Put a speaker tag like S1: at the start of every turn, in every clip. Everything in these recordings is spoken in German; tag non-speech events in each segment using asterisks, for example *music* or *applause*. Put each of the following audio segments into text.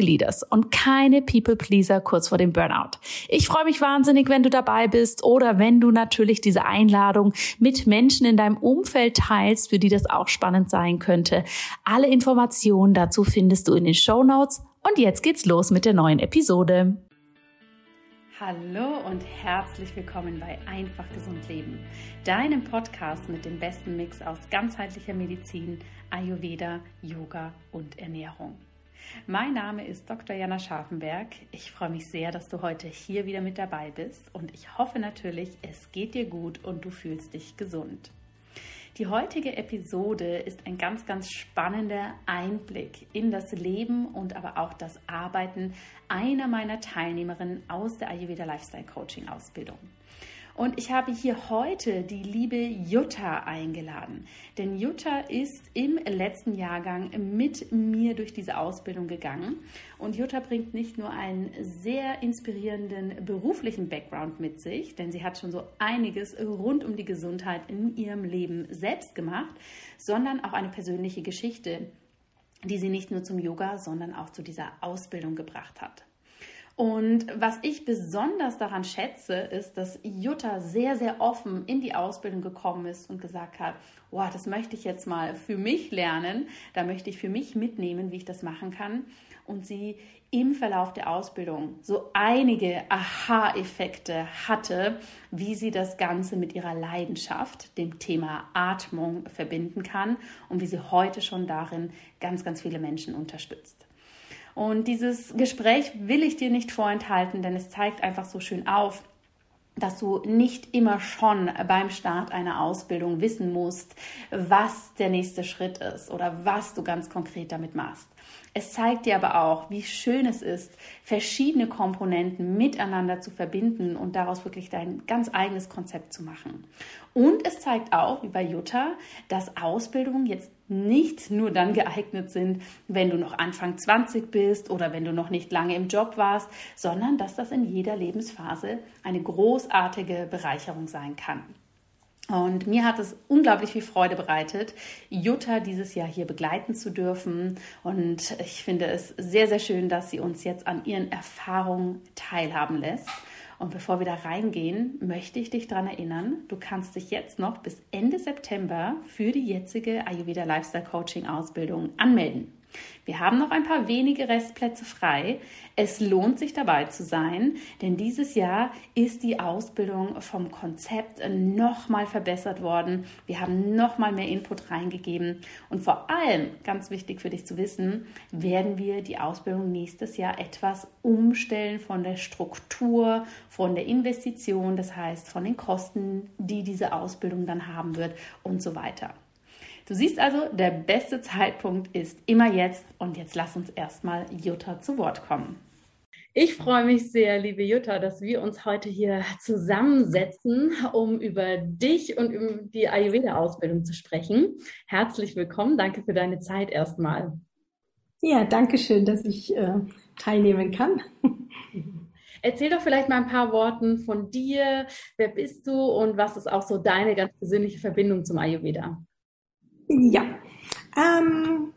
S1: leaders und keine People Pleaser kurz vor dem Burnout. Ich freue mich wahnsinnig, wenn du dabei bist oder wenn du natürlich diese Einladung mit Menschen in deinem Umfeld teilst, für die das auch spannend sein könnte. Alle Informationen dazu findest du in den Show Notes. Und jetzt geht's los mit der neuen Episode. Hallo und herzlich willkommen bei Einfach Gesund Leben, deinem Podcast mit dem besten Mix aus ganzheitlicher Medizin, Ayurveda, Yoga und Ernährung. Mein Name ist Dr. Jana Scharfenberg. Ich freue mich sehr, dass du heute hier wieder mit dabei bist und ich hoffe natürlich, es geht dir gut und du fühlst dich gesund. Die heutige Episode ist ein ganz, ganz spannender Einblick in das Leben und aber auch das Arbeiten einer meiner Teilnehmerinnen aus der Ayurveda Lifestyle Coaching Ausbildung. Und ich habe hier heute die liebe Jutta eingeladen. Denn Jutta ist im letzten Jahrgang mit mir durch diese Ausbildung gegangen. Und Jutta bringt nicht nur einen sehr inspirierenden beruflichen Background mit sich, denn sie hat schon so einiges rund um die Gesundheit in ihrem Leben selbst gemacht, sondern auch eine persönliche Geschichte, die sie nicht nur zum Yoga, sondern auch zu dieser Ausbildung gebracht hat. Und was ich besonders daran schätze, ist, dass Jutta sehr, sehr offen in die Ausbildung gekommen ist und gesagt hat, wow, das möchte ich jetzt mal für mich lernen, da möchte ich für mich mitnehmen, wie ich das machen kann. Und sie im Verlauf der Ausbildung so einige Aha-Effekte hatte, wie sie das Ganze mit ihrer Leidenschaft, dem Thema Atmung, verbinden kann und wie sie heute schon darin ganz, ganz viele Menschen unterstützt. Und dieses Gespräch will ich dir nicht vorenthalten, denn es zeigt einfach so schön auf, dass du nicht immer schon beim Start einer Ausbildung wissen musst, was der nächste Schritt ist oder was du ganz konkret damit machst. Es zeigt dir aber auch, wie schön es ist, verschiedene Komponenten miteinander zu verbinden und daraus wirklich dein ganz eigenes Konzept zu machen. Und es zeigt auch, wie bei Jutta, dass Ausbildungen jetzt nicht nur dann geeignet sind, wenn du noch Anfang 20 bist oder wenn du noch nicht lange im Job warst, sondern dass das in jeder Lebensphase eine großartige Bereicherung sein kann. Und mir hat es unglaublich viel Freude bereitet, Jutta dieses Jahr hier begleiten zu dürfen. Und ich finde es sehr, sehr schön, dass sie uns jetzt an ihren Erfahrungen teilhaben lässt. Und bevor wir da reingehen, möchte ich dich daran erinnern, du kannst dich jetzt noch bis Ende September für die jetzige Ayurveda Lifestyle Coaching Ausbildung anmelden. Wir haben noch ein paar wenige Restplätze frei. Es lohnt sich dabei zu sein, denn dieses Jahr ist die Ausbildung vom Konzept nochmal verbessert worden. Wir haben nochmal mehr Input reingegeben und vor allem, ganz wichtig für dich zu wissen, werden wir die Ausbildung nächstes Jahr etwas umstellen von der Struktur, von der Investition, das heißt von den Kosten, die diese Ausbildung dann haben wird und so weiter. Du siehst also, der beste Zeitpunkt ist immer jetzt und jetzt lass uns erstmal Jutta zu Wort kommen. Ich freue mich sehr, liebe Jutta, dass wir uns heute hier zusammensetzen, um über dich und über die Ayurveda-Ausbildung zu sprechen. Herzlich willkommen. Danke für deine Zeit erstmal.
S2: Ja, danke schön, dass ich äh, teilnehmen kann.
S1: Erzähl doch vielleicht mal ein paar Worten von dir. Wer bist du und was ist auch so deine ganz persönliche Verbindung zum Ayurveda?
S2: Ja. Ähm,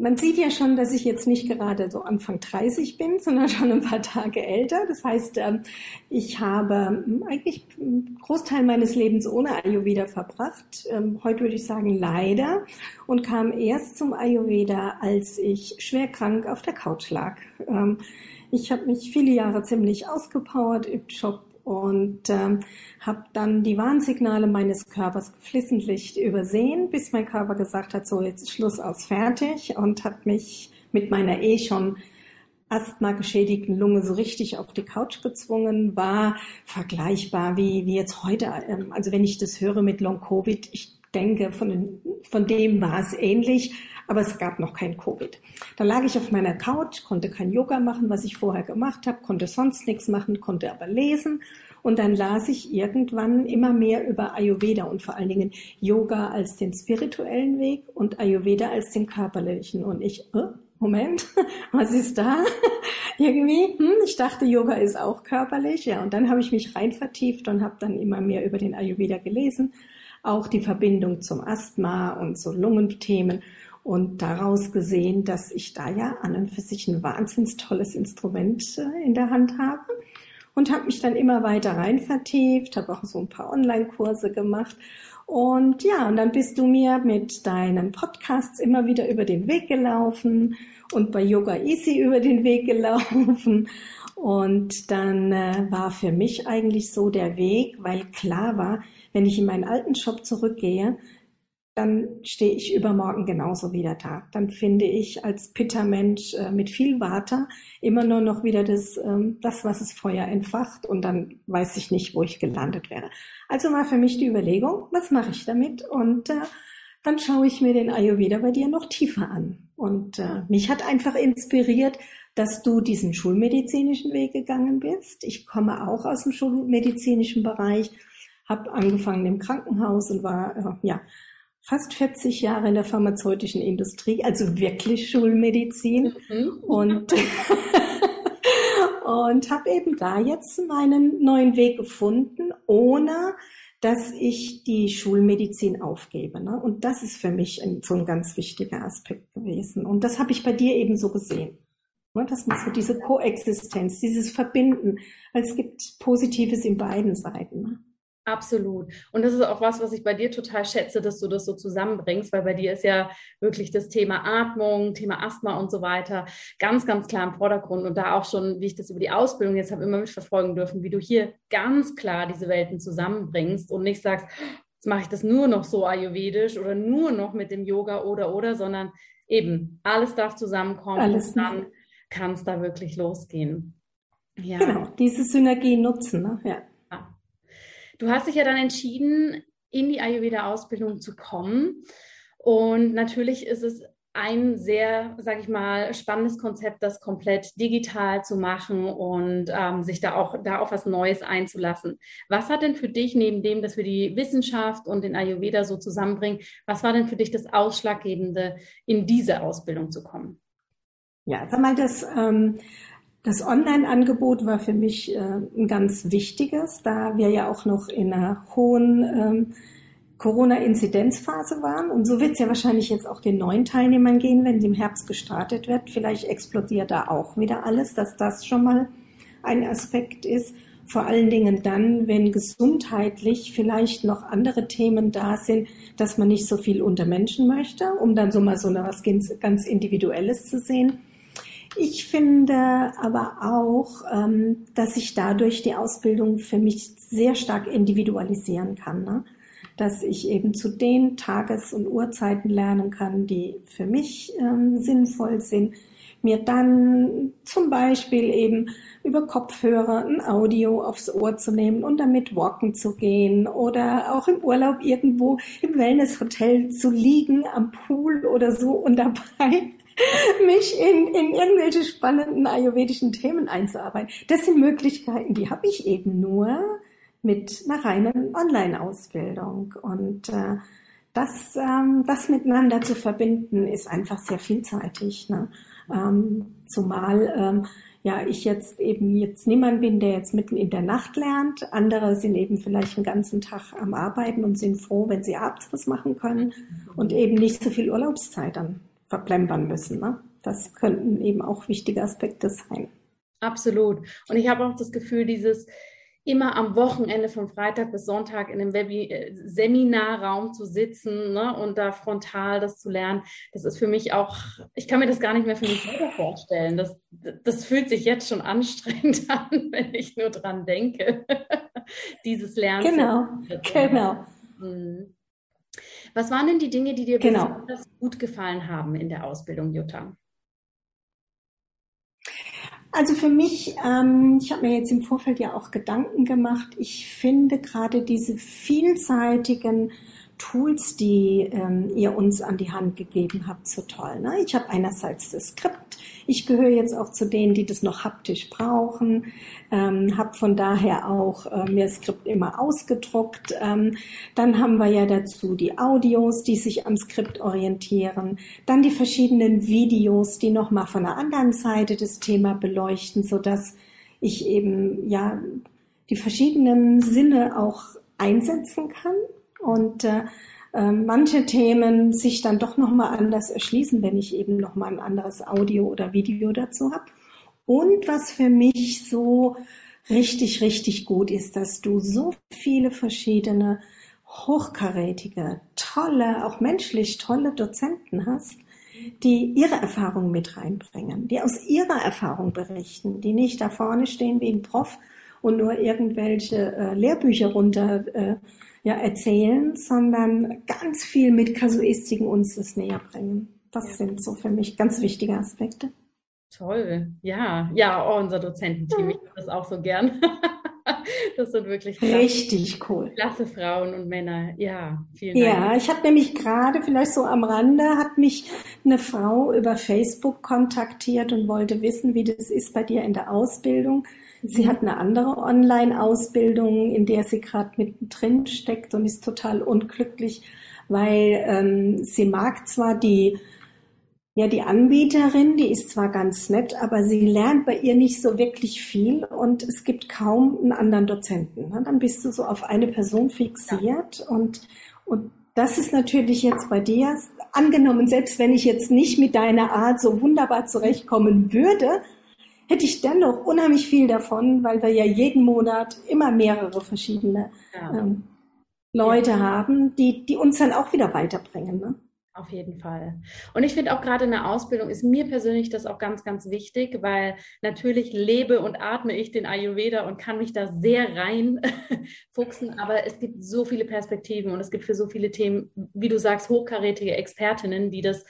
S2: man sieht ja schon, dass ich jetzt nicht gerade so Anfang 30 bin, *laughs* sondern schon ein paar Tage älter. Das heißt, ähm, ich habe hm, eigentlich einen Großteil meines Lebens ohne Ayurveda verbracht. Ähm, heute würde ich sagen leider und kam erst zum Ayurveda, als ich schwer krank auf der Couch lag. Ähm, ich habe mich viele Jahre ziemlich ausgepowert im Job und ähm, habe dann die Warnsignale meines Körpers geflissentlich übersehen, bis mein Körper gesagt hat, so jetzt Schluss aus fertig und hat mich mit meiner eh schon Asthma geschädigten Lunge so richtig auf die Couch gezwungen, war vergleichbar wie, wie jetzt heute. Ähm, also wenn ich das höre mit Long Covid, ich denke, von, von dem war es ähnlich, aber es gab noch kein Covid. Da lag ich auf meiner Couch, konnte kein Yoga machen, was ich vorher gemacht habe, konnte sonst nichts machen, konnte aber lesen. Und dann las ich irgendwann immer mehr über Ayurveda und vor allen Dingen Yoga als den spirituellen Weg und Ayurveda als den körperlichen. Und ich, äh, Moment, *laughs* was ist da? *laughs* Irgendwie, hm, ich dachte, Yoga ist auch körperlich. Ja, und dann habe ich mich rein vertieft und habe dann immer mehr über den Ayurveda gelesen, auch die Verbindung zum Asthma und so Lungenthemen und daraus gesehen, dass ich da ja an und für sich ein wahnsinns tolles Instrument äh, in der Hand habe und habe mich dann immer weiter rein vertieft, habe auch so ein paar Online-Kurse gemacht und ja, und dann bist du mir mit deinen Podcasts immer wieder über den Weg gelaufen und bei Yoga Easy *laughs* über den Weg gelaufen. Und dann äh, war für mich eigentlich so der Weg, weil klar war, wenn ich in meinen alten Job zurückgehe, dann stehe ich übermorgen genauso wieder da. Dann finde ich als Pitta-Mensch äh, mit viel Water immer nur noch wieder das, ähm, das, was es Feuer entfacht und dann weiß ich nicht, wo ich gelandet wäre. Also war für mich die Überlegung, was mache ich damit? Und äh, dann schaue ich mir den Ayurveda bei dir noch tiefer an. Und äh, mich hat einfach inspiriert, dass du diesen schulmedizinischen Weg gegangen bist. Ich komme auch aus dem schulmedizinischen Bereich, habe angefangen im Krankenhaus und war äh, ja fast 40 Jahre in der pharmazeutischen Industrie, also wirklich Schulmedizin mhm. und *laughs* und habe eben da jetzt meinen neuen Weg gefunden, ohne dass ich die Schulmedizin aufgebe. Ne? Und das ist für mich ein, so ein ganz wichtiger Aspekt gewesen. Und das habe ich bei dir eben so gesehen. Ne? Das ist so diese Koexistenz, dieses Verbinden, weil es gibt Positives in beiden Seiten. Ne?
S3: Absolut. Und das ist auch was, was ich bei dir total schätze, dass du das so zusammenbringst, weil bei dir ist ja wirklich das Thema Atmung, Thema Asthma und so weiter ganz, ganz klar im Vordergrund. Und da auch schon, wie ich das über die Ausbildung jetzt habe immer mitverfolgen dürfen, wie du hier ganz klar diese Welten zusammenbringst und nicht sagst, jetzt mache ich das nur noch so ayurvedisch oder nur noch mit dem Yoga oder oder, sondern eben alles darf zusammenkommen alles. und dann kann es da wirklich losgehen.
S2: Ja. Genau, diese Synergie nutzen. Ne? Ja.
S3: Du hast dich ja dann entschieden, in die Ayurveda-Ausbildung zu kommen. Und natürlich ist es ein sehr, sage ich mal, spannendes Konzept, das komplett digital zu machen und ähm, sich da auch da auf was Neues einzulassen. Was hat denn für dich neben dem, dass wir die Wissenschaft und den Ayurveda so zusammenbringen, was war denn für dich das Ausschlaggebende, in diese Ausbildung zu kommen?
S2: Ja, sag mal, das ähm, das Online-Angebot war für mich äh, ein ganz wichtiges, da wir ja auch noch in einer hohen ähm, Corona-Inzidenzphase waren. Und so wird es ja wahrscheinlich jetzt auch den neuen Teilnehmern gehen, wenn im Herbst gestartet wird. Vielleicht explodiert da auch wieder alles, dass das schon mal ein Aspekt ist. Vor allen Dingen dann, wenn gesundheitlich vielleicht noch andere Themen da sind, dass man nicht so viel unter Menschen möchte, um dann so mal so was ganz Individuelles zu sehen. Ich finde aber auch, ähm, dass ich dadurch die Ausbildung für mich sehr stark individualisieren kann. Ne? Dass ich eben zu den Tages- und Uhrzeiten lernen kann, die für mich ähm, sinnvoll sind. Mir dann zum Beispiel eben über Kopfhörer ein Audio aufs Ohr zu nehmen und damit walken zu gehen oder auch im Urlaub irgendwo im Wellnesshotel zu liegen am Pool oder so und dabei *laughs* mich in, in irgendwelche spannenden ayurvedischen Themen einzuarbeiten. Das sind Möglichkeiten, die habe ich eben nur mit einer reinen Online-Ausbildung. Und äh, das, ähm, das miteinander zu verbinden, ist einfach sehr vielseitig. Ne? Ähm, zumal ähm, ja ich jetzt eben jetzt niemand bin, der jetzt mitten in der Nacht lernt. Andere sind eben vielleicht den ganzen Tag am Arbeiten und sind froh, wenn sie abends was machen können und eben nicht so viel Urlaubszeit dann verplempern müssen. Ne? Das könnten eben auch wichtige Aspekte sein.
S3: Absolut. Und ich habe auch das Gefühl, dieses immer am Wochenende von Freitag bis Sonntag in einem Webi äh, Seminarraum zu sitzen ne, und da frontal das zu lernen, das ist für mich auch, ich kann mir das gar nicht mehr für mich selber vorstellen. Das, das fühlt sich jetzt schon anstrengend *laughs* an, wenn ich nur dran denke, *laughs* dieses Lernen.
S2: Genau, genau.
S3: Mhm. Was waren denn die Dinge, die dir genau. besonders gut gefallen haben in der Ausbildung, Jutta?
S2: Also für mich, ähm, ich habe mir jetzt im Vorfeld ja auch Gedanken gemacht. Ich finde gerade diese vielseitigen Tools, die ähm, ihr uns an die Hand gegeben habt, so toll. Ne? Ich habe einerseits das Skript. Ich gehöre jetzt auch zu denen, die das noch haptisch brauchen. Ähm, habe von daher auch äh, mir das Skript immer ausgedruckt. Ähm, dann haben wir ja dazu die Audios, die sich am Skript orientieren. Dann die verschiedenen Videos, die nochmal von der anderen Seite das Thema beleuchten, so dass ich eben ja die verschiedenen Sinne auch einsetzen kann und äh, äh, manche Themen sich dann doch nochmal anders erschließen, wenn ich eben nochmal ein anderes Audio oder Video dazu habe. Und was für mich so richtig, richtig gut ist, dass du so viele verschiedene hochkarätige, tolle, auch menschlich tolle Dozenten hast, die ihre Erfahrung mit reinbringen, die aus ihrer Erfahrung berichten, die nicht da vorne stehen wie ein Prof und nur irgendwelche äh, Lehrbücher runter äh, ja, erzählen, sondern ganz viel mit Kasuistiken uns das näher bringen. Das sind so für mich ganz wichtige Aspekte.
S3: Toll, ja, ja, oh, unser Dozententeam, ich mache das auch so gern. *laughs* Das sind wirklich
S2: klasse, richtig cool.
S3: Klasse Frauen und Männer. Ja,
S2: vielen Dank. Ja, ich habe nämlich gerade, vielleicht so am Rande, hat mich eine Frau über Facebook kontaktiert und wollte wissen, wie das ist bei dir in der Ausbildung. Sie hat eine andere Online-Ausbildung, in der sie gerade mittendrin steckt und ist total unglücklich, weil ähm, sie mag zwar die ja, die Anbieterin, die ist zwar ganz nett, aber sie lernt bei ihr nicht so wirklich viel und es gibt kaum einen anderen Dozenten. Ne? Dann bist du so auf eine Person fixiert ja. und, und das ist natürlich jetzt bei dir angenommen, selbst wenn ich jetzt nicht mit deiner Art so wunderbar zurechtkommen würde, hätte ich dennoch unheimlich viel davon, weil wir ja jeden Monat immer mehrere verschiedene ja. ähm, Leute ja. haben, die, die uns dann auch wieder weiterbringen. Ne?
S3: Auf jeden Fall. Und ich finde auch gerade in der Ausbildung ist mir persönlich das auch ganz, ganz wichtig, weil natürlich lebe und atme ich den Ayurveda und kann mich da sehr rein *laughs* fuchsen. Aber es gibt so viele Perspektiven und es gibt für so viele Themen, wie du sagst, hochkarätige Expertinnen, die das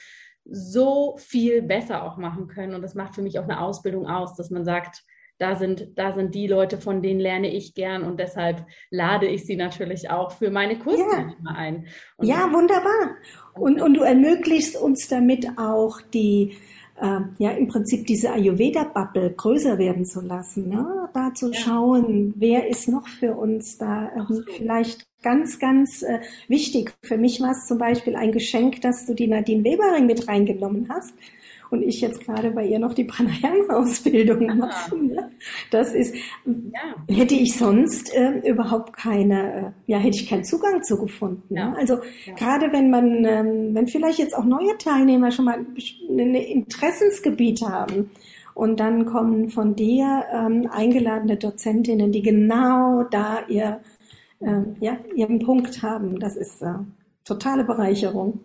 S3: so viel besser auch machen können. Und das macht für mich auch eine Ausbildung aus, dass man sagt, da sind, da sind die Leute, von denen lerne ich gern und deshalb lade ich sie natürlich auch für meine Kurse ja. ein.
S2: Und ja, wunderbar. Und, und du ermöglichst uns damit auch die, äh, ja, im Prinzip diese Ayurveda-Bubble größer werden zu lassen, ne? da zu ja. schauen, wer ist noch für uns da ähm, vielleicht ganz, ganz äh, wichtig. Für mich war es zum Beispiel ein Geschenk, dass du die Nadine Webering mit reingenommen hast und ich jetzt gerade bei ihr noch die Pranayama-Ausbildung mache. Ne? Das ist, ja. hätte ich sonst äh, überhaupt keine, äh, ja, hätte ich keinen Zugang zu gefunden. Ne? Ja. Ne? Also ja. gerade wenn man, ähm, wenn vielleicht jetzt auch neue Teilnehmer schon mal ein Interessensgebiet haben, und dann kommen von dir ähm, eingeladene Dozentinnen, die genau da ihr äh, ja, ihren Punkt haben. Das ist äh, totale Bereicherung.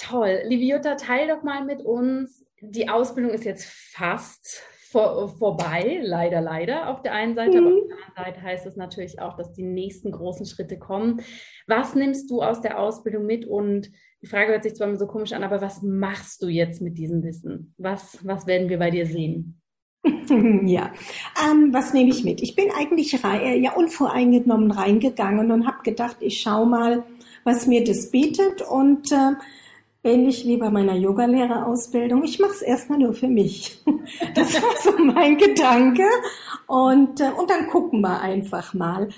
S3: Toll. Liebe Jutta, teil doch mal mit uns. Die Ausbildung ist jetzt fast vor, vorbei, leider, leider auf der einen Seite, mhm. aber auf der anderen Seite heißt es natürlich auch, dass die nächsten großen Schritte kommen. Was nimmst du aus der Ausbildung mit und die Frage hört sich zwar so komisch an, aber was machst du jetzt mit diesem Wissen? Was, was werden wir bei dir sehen? *laughs*
S2: ja, ähm, was nehme ich mit? Ich bin eigentlich rei ja unvoreingenommen reingegangen und habe gedacht, ich schaue mal, was mir das bietet und äh, ähnlich wie bei meiner Yogalehrerausbildung, ich mache es erstmal nur für mich. *laughs* Das war so mein Gedanke und äh, und dann gucken wir einfach mal.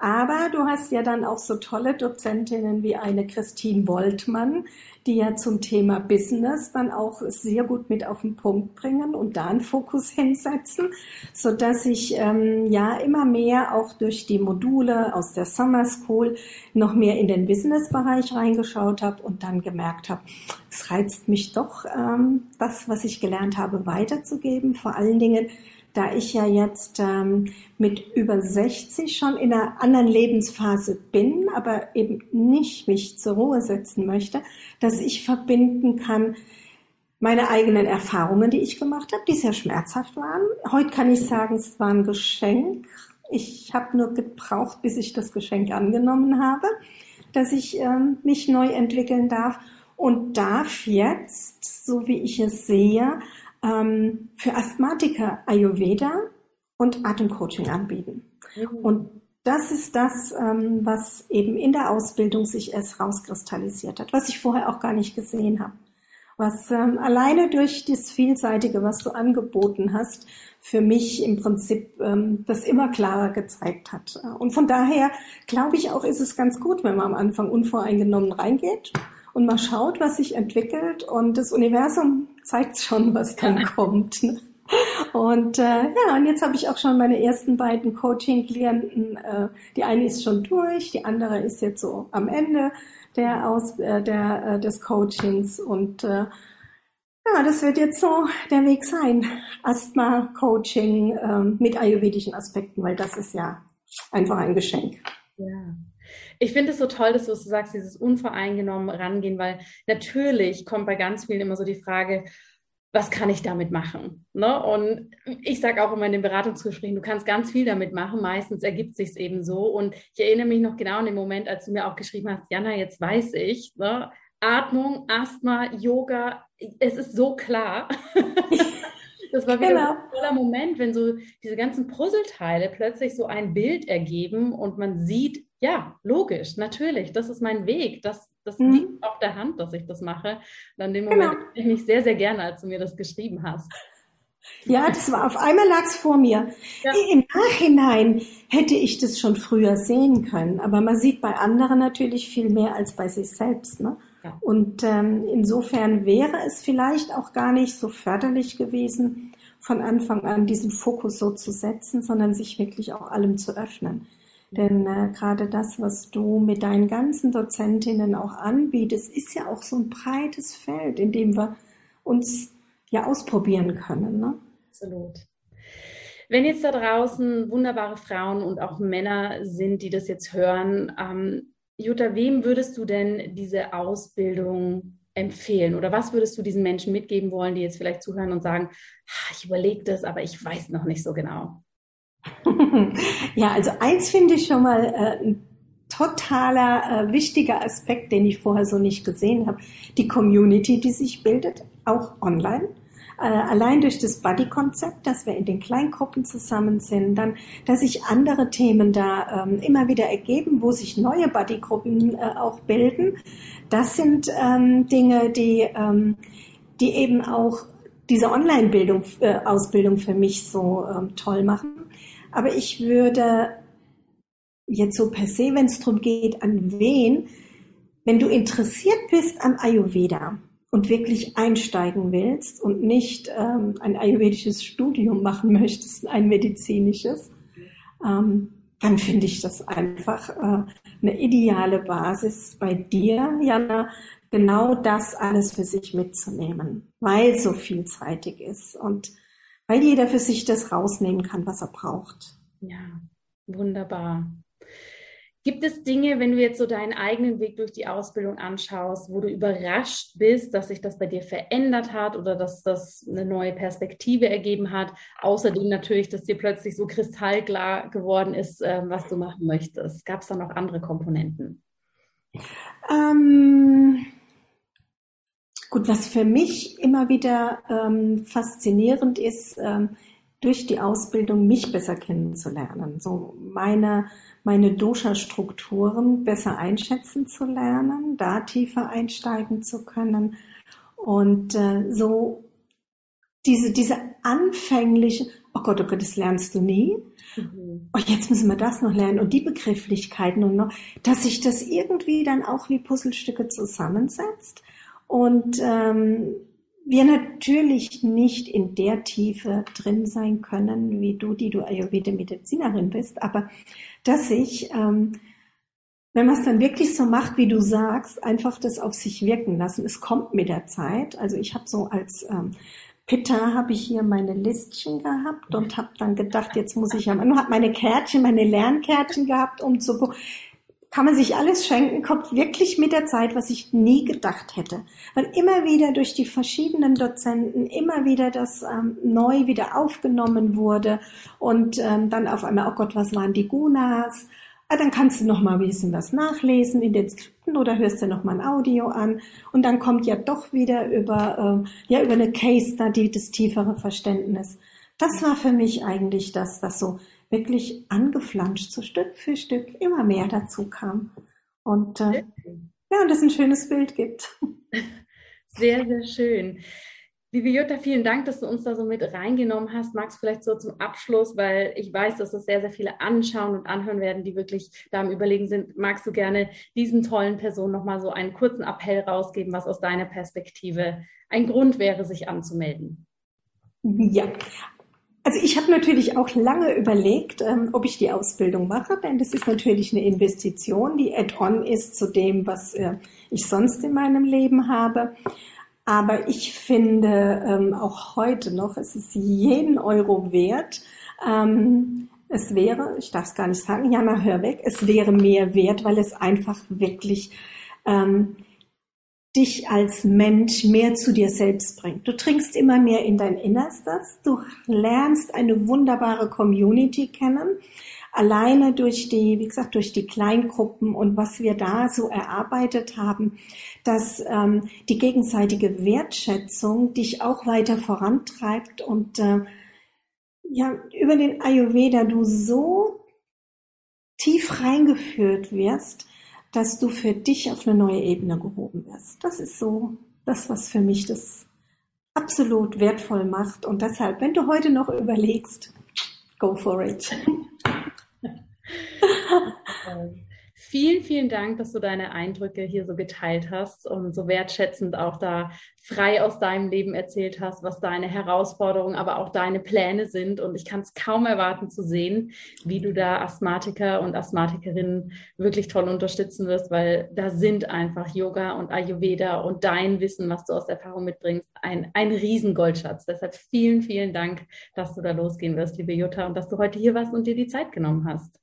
S2: Aber du hast ja dann auch so tolle Dozentinnen wie eine Christine Woltmann, die ja zum Thema Business dann auch sehr gut mit auf den Punkt bringen und da einen Fokus hinsetzen, so dass ich ähm, ja immer mehr auch durch die Module aus der Summer School noch mehr in den Business-Bereich reingeschaut habe und dann gemerkt habe, es reizt mich doch, ähm, das, was ich gelernt habe, weiterzugeben. Vor allen Dingen, da ich ja jetzt ähm, mit über 60 schon in einer anderen Lebensphase bin, aber eben nicht mich zur Ruhe setzen möchte, dass ich verbinden kann, meine eigenen Erfahrungen, die ich gemacht habe, die sehr schmerzhaft waren. Heute kann ich sagen, es war ein Geschenk. Ich habe nur gebraucht, bis ich das Geschenk angenommen habe, dass ich ähm, mich neu entwickeln darf und darf jetzt, so wie ich es sehe, ähm, für Asthmatiker Ayurveda und Atemcoaching anbieten. Mhm. Und das ist das, ähm, was eben in der Ausbildung sich erst rauskristallisiert hat, was ich vorher auch gar nicht gesehen habe was ähm, alleine durch das Vielseitige, was du angeboten hast, für mich im Prinzip ähm, das immer klarer gezeigt hat. Und von daher glaube ich auch, ist es ganz gut, wenn man am Anfang unvoreingenommen reingeht und mal schaut, was sich entwickelt und das Universum zeigt schon, was dann *laughs* kommt. Ne? Und äh, ja, und jetzt habe ich auch schon meine ersten beiden Coaching-Klienten. Äh, die eine ist schon durch, die andere ist jetzt so am Ende der aus äh, der äh, des Coachings und äh, ja, das wird jetzt so der Weg sein. Asthma-Coaching ähm, mit ayurvedischen Aspekten, weil das ist ja einfach ein Geschenk.
S3: Ja. Ich finde es so toll, dass du sagst, dieses unvoreingenommen rangehen, weil natürlich kommt bei ganz vielen immer so die Frage, was kann ich damit machen? Ne? Und ich sage auch immer in den Beratungsgesprächen, du kannst ganz viel damit machen. Meistens ergibt sich eben so. Und ich erinnere mich noch genau an den Moment, als du mir auch geschrieben hast, Jana, jetzt weiß ich, ne? Atmung, Asthma, Yoga, es ist so klar. *laughs* Das war wieder genau. ein toller Moment, wenn so diese ganzen Puzzleteile plötzlich so ein Bild ergeben und man sieht, ja, logisch, natürlich, das ist mein Weg, das, das mhm. liegt auf der Hand, dass ich das mache. Und an dem Moment genau. ich mich sehr, sehr gerne, als du mir das geschrieben hast.
S2: Ja, das war auf einmal lag es vor mir. Ja. Im Nachhinein hätte ich das schon früher sehen können, aber man sieht bei anderen natürlich viel mehr als bei sich selbst. Ne? Ja. Und ähm, insofern wäre es vielleicht auch gar nicht so förderlich gewesen, von Anfang an diesen Fokus so zu setzen, sondern sich wirklich auch allem zu öffnen. Denn äh, gerade das, was du mit deinen ganzen Dozentinnen auch anbietest, ist ja auch so ein breites Feld, in dem wir uns ja ausprobieren können. Ne?
S3: Absolut. Wenn jetzt da draußen wunderbare Frauen und auch Männer sind, die das jetzt hören, ähm, Jutta, wem würdest du denn diese Ausbildung empfehlen? Oder was würdest du diesen Menschen mitgeben wollen, die jetzt vielleicht zuhören und sagen, ich überlege das, aber ich weiß noch nicht so genau? *laughs*
S2: ja, also eins finde ich schon mal äh, ein totaler äh, wichtiger Aspekt, den ich vorher so nicht gesehen habe. Die Community, die sich bildet, auch online. Äh, allein durch das Buddy-Konzept, dass wir in den Kleingruppen zusammen sind, dann, dass sich andere Themen da ähm, immer wieder ergeben, wo sich neue Buddy-Gruppen äh, auch bilden. Das sind ähm, Dinge, die, ähm, die eben auch diese Online-Bildung, äh, Ausbildung für mich so ähm, toll machen. Aber ich würde jetzt so per se, wenn es darum geht, an wen, wenn du interessiert bist am Ayurveda und wirklich einsteigen willst und nicht ähm, ein ayurvedisches Studium machen *laughs* möchtest, ein medizinisches, ähm, dann finde ich das einfach äh, eine ideale Basis bei dir, Jana, genau das alles für sich mitzunehmen, weil so vielseitig ist und weil jeder für sich das rausnehmen kann, was er braucht.
S3: Ja, wunderbar. Gibt es Dinge, wenn du jetzt so deinen eigenen Weg durch die Ausbildung anschaust, wo du überrascht bist, dass sich das bei dir verändert hat oder dass das eine neue Perspektive ergeben hat? Außerdem natürlich, dass dir plötzlich so kristallklar geworden ist, ähm, was du machen möchtest. Gab es da noch andere Komponenten?
S2: Ähm, Gut, was für mich immer wieder ähm, faszinierend ist, ähm, durch die Ausbildung mich besser kennenzulernen, so meine, meine Dosha-Strukturen besser einschätzen zu lernen, da tiefer einsteigen zu können und äh, so diese, diese anfängliche, oh Gott, oh Gott, das lernst du nie. Mhm. Oh, jetzt müssen wir das noch lernen und die Begrifflichkeiten und noch, dass sich das irgendwie dann auch wie Puzzlestücke zusammensetzt und ähm, wir natürlich nicht in der Tiefe drin sein können, wie du, die du Ayurveda-Medizinerin bist, aber dass ich ähm, wenn man es dann wirklich so macht, wie du sagst, einfach das auf sich wirken lassen. Es kommt mit der Zeit. Also ich habe so als ähm, Pitta habe ich hier meine Listchen gehabt und habe dann gedacht, jetzt muss ich ja, nur habe meine Kärtchen, meine Lernkärtchen gehabt, um zu kann man sich alles schenken, kommt wirklich mit der Zeit, was ich nie gedacht hätte. Weil immer wieder durch die verschiedenen Dozenten immer wieder das ähm, neu wieder aufgenommen wurde und ähm, dann auf einmal, oh Gott, was waren die Gunas? Ah, dann kannst du noch mal ein bisschen was nachlesen in den Skripten oder hörst dir noch mal ein Audio an und dann kommt ja doch wieder über äh, ja über eine Case Study das tiefere Verständnis. Das war für mich eigentlich das, was so wirklich angeflanscht, so Stück für Stück immer mehr dazu kam. Und äh, ja, und es ein schönes Bild gibt. *laughs*
S3: Sehr, sehr schön. Liebe Jutta, vielen Dank, dass du uns da so mit reingenommen hast. Magst du vielleicht so zum Abschluss, weil ich weiß, dass das sehr, sehr viele anschauen und anhören werden, die wirklich da am Überlegen sind. Magst du gerne diesen tollen Personen nochmal so einen kurzen Appell rausgeben, was aus deiner Perspektive ein Grund wäre, sich anzumelden?
S2: Ja, also ich habe natürlich auch lange überlegt, ähm, ob ich die Ausbildung mache, denn das ist natürlich eine Investition, die add-on ist zu dem, was äh, ich sonst in meinem Leben habe. Aber ich finde ähm, auch heute noch, es ist jeden Euro wert. Ähm, es wäre, ich darf es gar nicht sagen, Jana, hör weg, es wäre mehr wert, weil es einfach wirklich ähm, dich als Mensch mehr zu dir selbst bringt. Du trinkst immer mehr in dein Innerstes, du lernst eine wunderbare Community kennen, alleine durch die, wie gesagt, durch die Kleingruppen und was wir da so erarbeitet haben, dass ähm, die gegenseitige Wertschätzung dich auch weiter vorantreibt und äh, ja, über den Ayurveda du so tief reingeführt wirst, dass du für dich auf eine neue Ebene gehoben wirst. Das ist so das, was für mich das absolut wertvoll macht. Und deshalb, wenn du heute noch überlegst, go for it. *laughs*
S3: Vielen, vielen Dank, dass du deine Eindrücke hier so geteilt hast und so wertschätzend auch da frei aus deinem Leben erzählt hast, was deine Herausforderungen, aber auch deine Pläne sind. Und ich kann es kaum erwarten zu sehen, wie du da Asthmatiker und Asthmatikerinnen wirklich toll unterstützen wirst, weil da sind einfach Yoga und Ayurveda und dein Wissen, was du aus Erfahrung mitbringst, ein, ein Riesengoldschatz. Deshalb vielen, vielen Dank, dass du da losgehen wirst, liebe Jutta, und dass du heute hier warst und dir die Zeit genommen hast.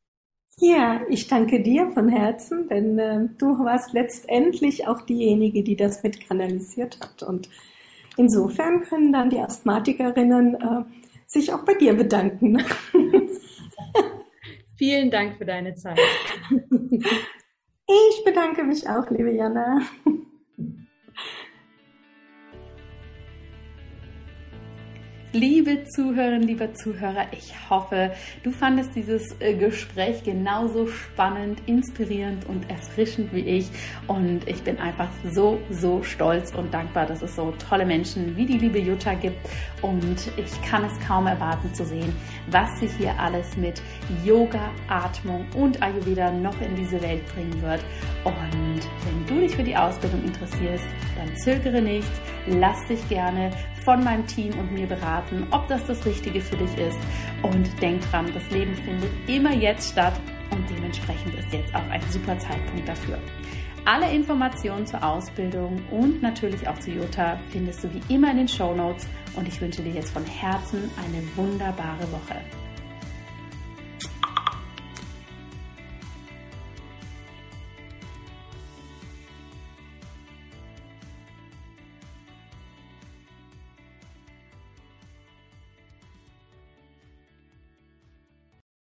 S2: Ja, ich danke dir von Herzen, denn äh, du warst letztendlich auch diejenige, die das mit kanalisiert hat. Und insofern können dann die Asthmatikerinnen äh, sich auch bei dir bedanken. *laughs*
S3: Vielen Dank für deine Zeit.
S2: Ich bedanke mich auch, liebe Jana.
S1: Liebe Zuhörerinnen, lieber Zuhörer, ich hoffe, du fandest dieses äh, Gespräch genauso spannend, inspirierend und erfrischend wie ich. Und ich bin einfach so, so stolz und dankbar, dass es so tolle Menschen wie die liebe Jutta gibt. Und ich kann es kaum erwarten zu sehen, was sich hier alles mit Yoga, Atmung und Ayurveda noch in diese Welt bringen wird. Und wenn du dich für die Ausbildung interessierst, dann zögere nicht, lass dich gerne von meinem Team und mir beraten, ob das das Richtige für dich ist. Und denk dran, das Leben findet immer jetzt statt und dementsprechend ist jetzt auch ein super Zeitpunkt dafür. Alle Informationen zur Ausbildung und natürlich auch zu Jota findest du wie immer in den Show Notes und ich wünsche dir jetzt von Herzen eine wunderbare Woche.